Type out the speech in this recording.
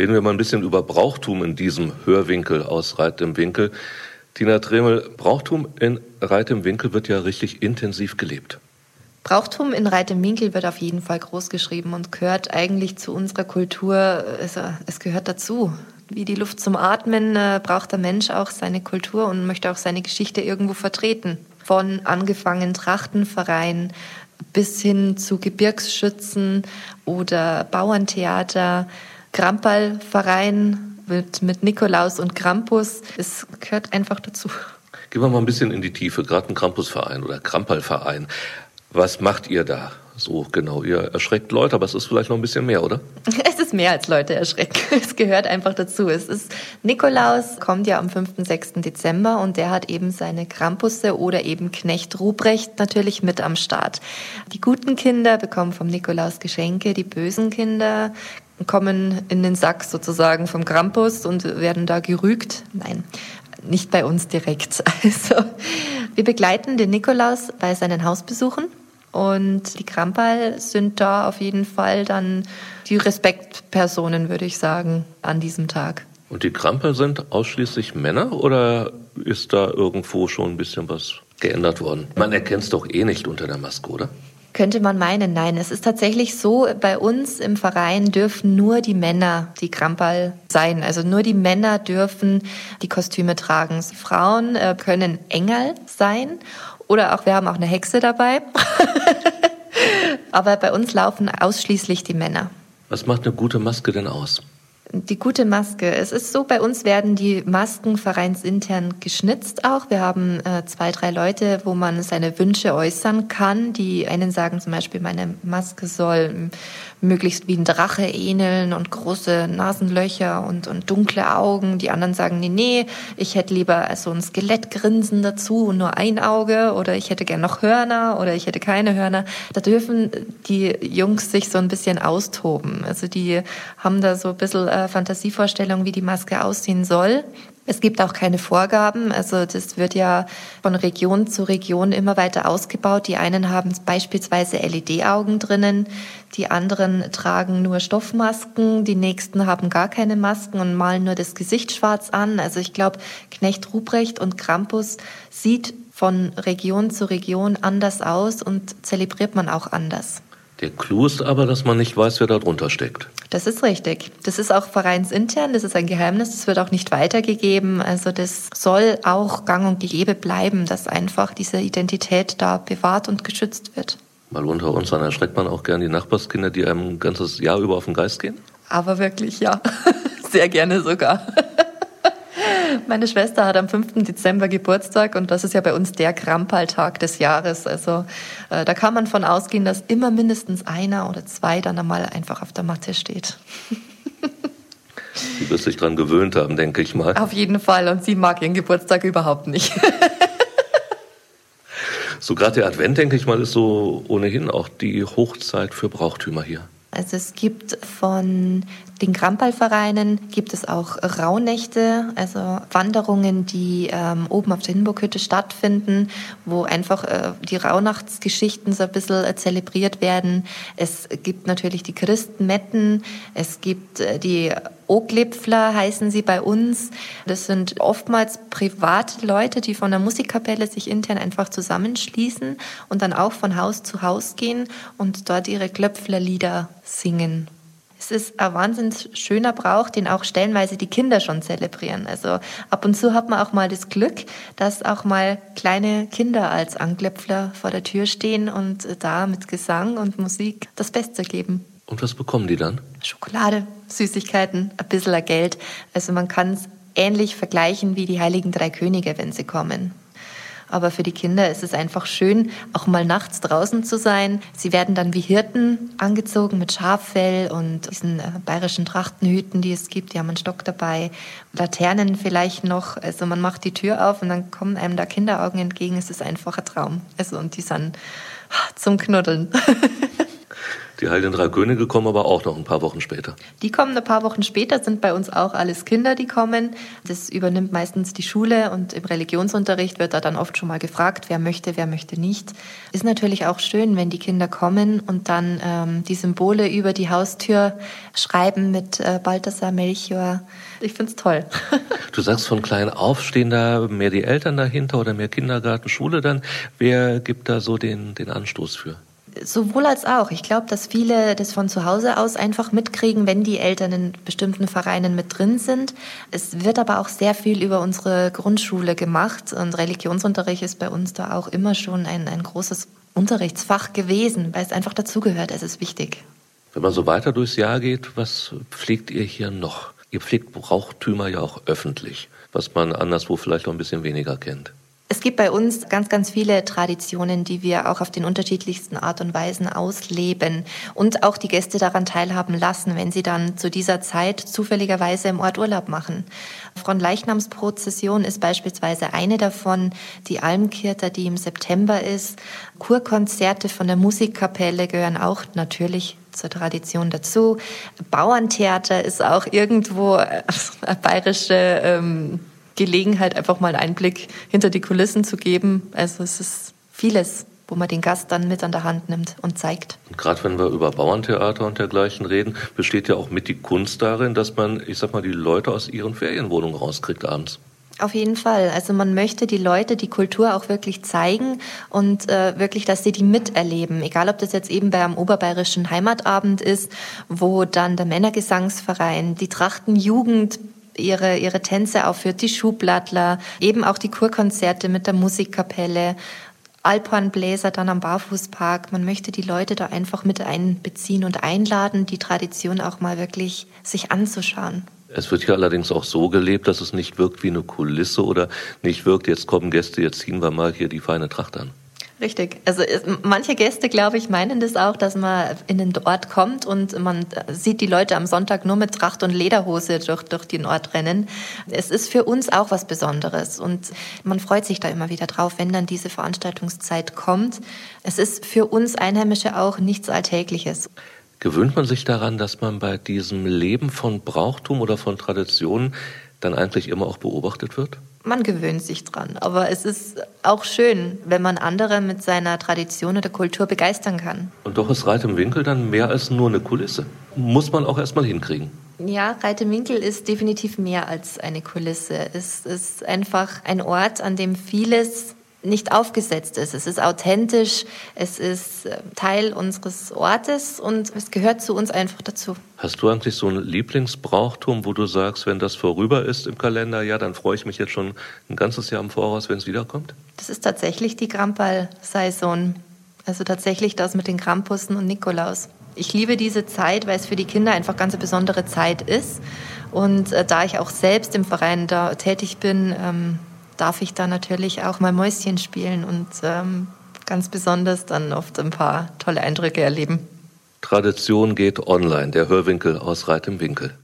Reden wir mal ein bisschen über Brauchtum in diesem Hörwinkel aus Reit im Winkel. Tina Dremel, Brauchtum in Reit im Winkel wird ja richtig intensiv gelebt. Brauchtum in Reit im Winkel wird auf jeden Fall groß geschrieben und gehört eigentlich zu unserer Kultur. Also es gehört dazu. Wie die Luft zum Atmen äh, braucht der Mensch auch seine Kultur und möchte auch seine Geschichte irgendwo vertreten. Von angefangen Trachtenverein bis hin zu Gebirgsschützen oder Bauerntheater, Krampalverein mit, mit Nikolaus und Krampus. Es gehört einfach dazu. Gehen wir mal ein bisschen in die Tiefe, gerade ein Krampusverein oder Krampalverein. Was macht ihr da? So genau, ihr erschreckt Leute, aber es ist vielleicht noch ein bisschen mehr, oder? Es ist mehr als Leute erschrecken. Es gehört einfach dazu. Es ist Nikolaus kommt ja am 5. 6. Dezember und der hat eben seine Krampusse oder eben Knecht Ruprecht natürlich mit am Start. Die guten Kinder bekommen vom Nikolaus Geschenke, die bösen Kinder kommen in den Sack sozusagen vom Krampus und werden da gerügt. Nein, nicht bei uns direkt. Also wir begleiten den Nikolaus bei seinen Hausbesuchen und die Krampal sind da auf jeden Fall dann die Respektpersonen, würde ich sagen, an diesem Tag. Und die Krampal sind ausschließlich Männer oder ist da irgendwo schon ein bisschen was geändert worden? Man erkennt es doch eh nicht unter der Maske, oder? Könnte man meinen, nein. Es ist tatsächlich so, bei uns im Verein dürfen nur die Männer die Krampal sein. Also nur die Männer dürfen die Kostüme tragen. Frauen äh, können Engel sein oder auch wir haben auch eine Hexe dabei. Aber bei uns laufen ausschließlich die Männer. Was macht eine gute Maske denn aus? Die gute Maske. Es ist so, bei uns werden die Masken vereinsintern geschnitzt auch. Wir haben äh, zwei, drei Leute, wo man seine Wünsche äußern kann. Die einen sagen zum Beispiel, meine Maske soll möglichst wie ein Drache ähneln und große Nasenlöcher und, und dunkle Augen. Die anderen sagen, nee, nee, ich hätte lieber so ein Skelettgrinsen dazu und nur ein Auge oder ich hätte gern noch Hörner oder ich hätte keine Hörner. Da dürfen die Jungs sich so ein bisschen austoben. Also die haben da so ein bisschen äh, Fantasievorstellung, wie die Maske aussehen soll. Es gibt auch keine Vorgaben. Also das wird ja von Region zu Region immer weiter ausgebaut. Die einen haben beispielsweise LED-Augen drinnen, die anderen tragen nur Stoffmasken, die nächsten haben gar keine Masken und malen nur das Gesicht schwarz an. Also ich glaube, Knecht Ruprecht und Krampus sieht von Region zu Region anders aus und zelebriert man auch anders. Der Clou ist aber, dass man nicht weiß, wer da drunter steckt. Das ist richtig. Das ist auch vereinsintern, das ist ein Geheimnis, das wird auch nicht weitergegeben. Also das soll auch gang und gäbe bleiben, dass einfach diese Identität da bewahrt und geschützt wird. Mal unter uns, dann erschreckt man auch gern die Nachbarskinder, die einem ein ganzes Jahr über auf den Geist gehen? Aber wirklich, ja. Sehr gerne sogar. Meine Schwester hat am 5. Dezember Geburtstag und das ist ja bei uns der Krampaltag des Jahres. Also äh, da kann man von ausgehen, dass immer mindestens einer oder zwei dann einmal einfach auf der Matte steht. Sie wird sich daran gewöhnt haben, denke ich mal. Auf jeden Fall und sie mag ihren Geburtstag überhaupt nicht. so gerade der Advent, denke ich mal, ist so ohnehin auch die Hochzeit für Brauchtümer hier. Also es gibt von den Krampalvereinen gibt es auch Rauhnächte, also Wanderungen, die ähm, oben auf der Hinburghütte stattfinden, wo einfach äh, die Rauhnachtsgeschichten so ein bisschen äh, zelebriert werden. Es gibt natürlich die Christenmetten, es gibt äh, die Oglipfler heißen sie bei uns. Das sind oftmals private Leute, die von der Musikkapelle sich intern einfach zusammenschließen und dann auch von Haus zu Haus gehen und dort ihre Klöpflerlieder singen. Es ist ein wahnsinnig schöner Brauch, den auch stellenweise die Kinder schon zelebrieren. Also ab und zu hat man auch mal das Glück, dass auch mal kleine Kinder als Anklöpfler vor der Tür stehen und da mit Gesang und Musik das Beste geben. Und was bekommen die dann? Schokolade, Süßigkeiten, ein bisschen Geld. Also man kann es ähnlich vergleichen wie die Heiligen Drei Könige, wenn sie kommen. Aber für die Kinder ist es einfach schön, auch mal nachts draußen zu sein. Sie werden dann wie Hirten angezogen mit Schaffell und diesen äh, bayerischen Trachtenhüten, die es gibt. Die haben einen Stock dabei, Laternen vielleicht noch. Also man macht die Tür auf und dann kommen einem da Kinderaugen entgegen. Es ist einfach ein Traum. Also und die sind zum Knuddeln. Die Heiligen Drei Könige kommen aber auch noch ein paar Wochen später. Die kommen ein paar Wochen später, sind bei uns auch alles Kinder, die kommen. Das übernimmt meistens die Schule und im Religionsunterricht wird da dann oft schon mal gefragt, wer möchte, wer möchte nicht. Ist natürlich auch schön, wenn die Kinder kommen und dann ähm, die Symbole über die Haustür schreiben mit äh, Balthasar Melchior. Ich finde es toll. du sagst von klein auf, stehen da mehr die Eltern dahinter oder mehr Kindergarten, Schule dann? Wer gibt da so den, den Anstoß für? Sowohl als auch. Ich glaube, dass viele das von zu Hause aus einfach mitkriegen, wenn die Eltern in bestimmten Vereinen mit drin sind. Es wird aber auch sehr viel über unsere Grundschule gemacht und Religionsunterricht ist bei uns da auch immer schon ein, ein großes Unterrichtsfach gewesen, weil es einfach dazugehört. Es ist wichtig. Wenn man so weiter durchs Jahr geht, was pflegt ihr hier noch? Ihr pflegt Brauchtümer ja auch öffentlich, was man anderswo vielleicht noch ein bisschen weniger kennt. Es gibt bei uns ganz, ganz viele Traditionen, die wir auch auf den unterschiedlichsten Art und Weisen ausleben und auch die Gäste daran teilhaben lassen, wenn sie dann zu dieser Zeit zufälligerweise im Ort Urlaub machen. Fronleichnamsprozession ist beispielsweise eine davon, die Almkirter, die im September ist. Kurkonzerte von der Musikkapelle gehören auch natürlich zur Tradition dazu. Bauerntheater ist auch irgendwo eine bayerische ähm, Gelegenheit, einfach mal einen Einblick hinter die Kulissen zu geben. Also es ist vieles, wo man den Gast dann mit an der Hand nimmt und zeigt. Und gerade wenn wir über Bauerntheater und dergleichen reden, besteht ja auch mit die Kunst darin, dass man, ich sag mal, die Leute aus ihren Ferienwohnungen rauskriegt abends. Auf jeden Fall. Also man möchte die Leute die Kultur auch wirklich zeigen und äh, wirklich, dass sie die miterleben. Egal, ob das jetzt eben beim Oberbayerischen Heimatabend ist, wo dann der Männergesangsverein, die Trachtenjugend ihre, ihre Tänze aufführt, die Schublattler, eben auch die Kurkonzerte mit der Musikkapelle, Alphornbläser dann am Barfußpark. Man möchte die Leute da einfach mit einbeziehen und einladen, die Tradition auch mal wirklich sich anzuschauen. Es wird ja allerdings auch so gelebt, dass es nicht wirkt wie eine Kulisse oder nicht wirkt, jetzt kommen Gäste, jetzt ziehen wir mal hier die feine Tracht an. Richtig. Also manche Gäste, glaube ich, meinen das auch, dass man in den Ort kommt und man sieht die Leute am Sonntag nur mit Tracht und Lederhose durch, durch den Ort rennen. Es ist für uns auch was Besonderes und man freut sich da immer wieder drauf, wenn dann diese Veranstaltungszeit kommt. Es ist für uns Einheimische auch nichts Alltägliches. Gewöhnt man sich daran, dass man bei diesem Leben von Brauchtum oder von Traditionen dann eigentlich immer auch beobachtet wird? Man gewöhnt sich dran. Aber es ist auch schön, wenn man andere mit seiner Tradition oder Kultur begeistern kann. Und doch ist Reit im Winkel dann mehr als nur eine Kulisse. Muss man auch erstmal hinkriegen. Ja, Reit im Winkel ist definitiv mehr als eine Kulisse. Es ist einfach ein Ort, an dem vieles nicht aufgesetzt ist. Es ist authentisch, es ist äh, Teil unseres Ortes und es gehört zu uns einfach dazu. Hast du eigentlich so ein Lieblingsbrauchtum, wo du sagst, wenn das vorüber ist im Kalender, ja, dann freue ich mich jetzt schon ein ganzes Jahr im Voraus, wenn es wiederkommt? Das ist tatsächlich die Krampal-Saison. Also tatsächlich das mit den Krampussen und Nikolaus. Ich liebe diese Zeit, weil es für die Kinder einfach ganz eine besondere Zeit ist. Und äh, da ich auch selbst im Verein da tätig bin, ähm, darf ich da natürlich auch mal Mäuschen spielen und ähm, ganz besonders dann oft ein paar tolle Eindrücke erleben. Tradition geht online, der Hörwinkel aus Reit im Winkel.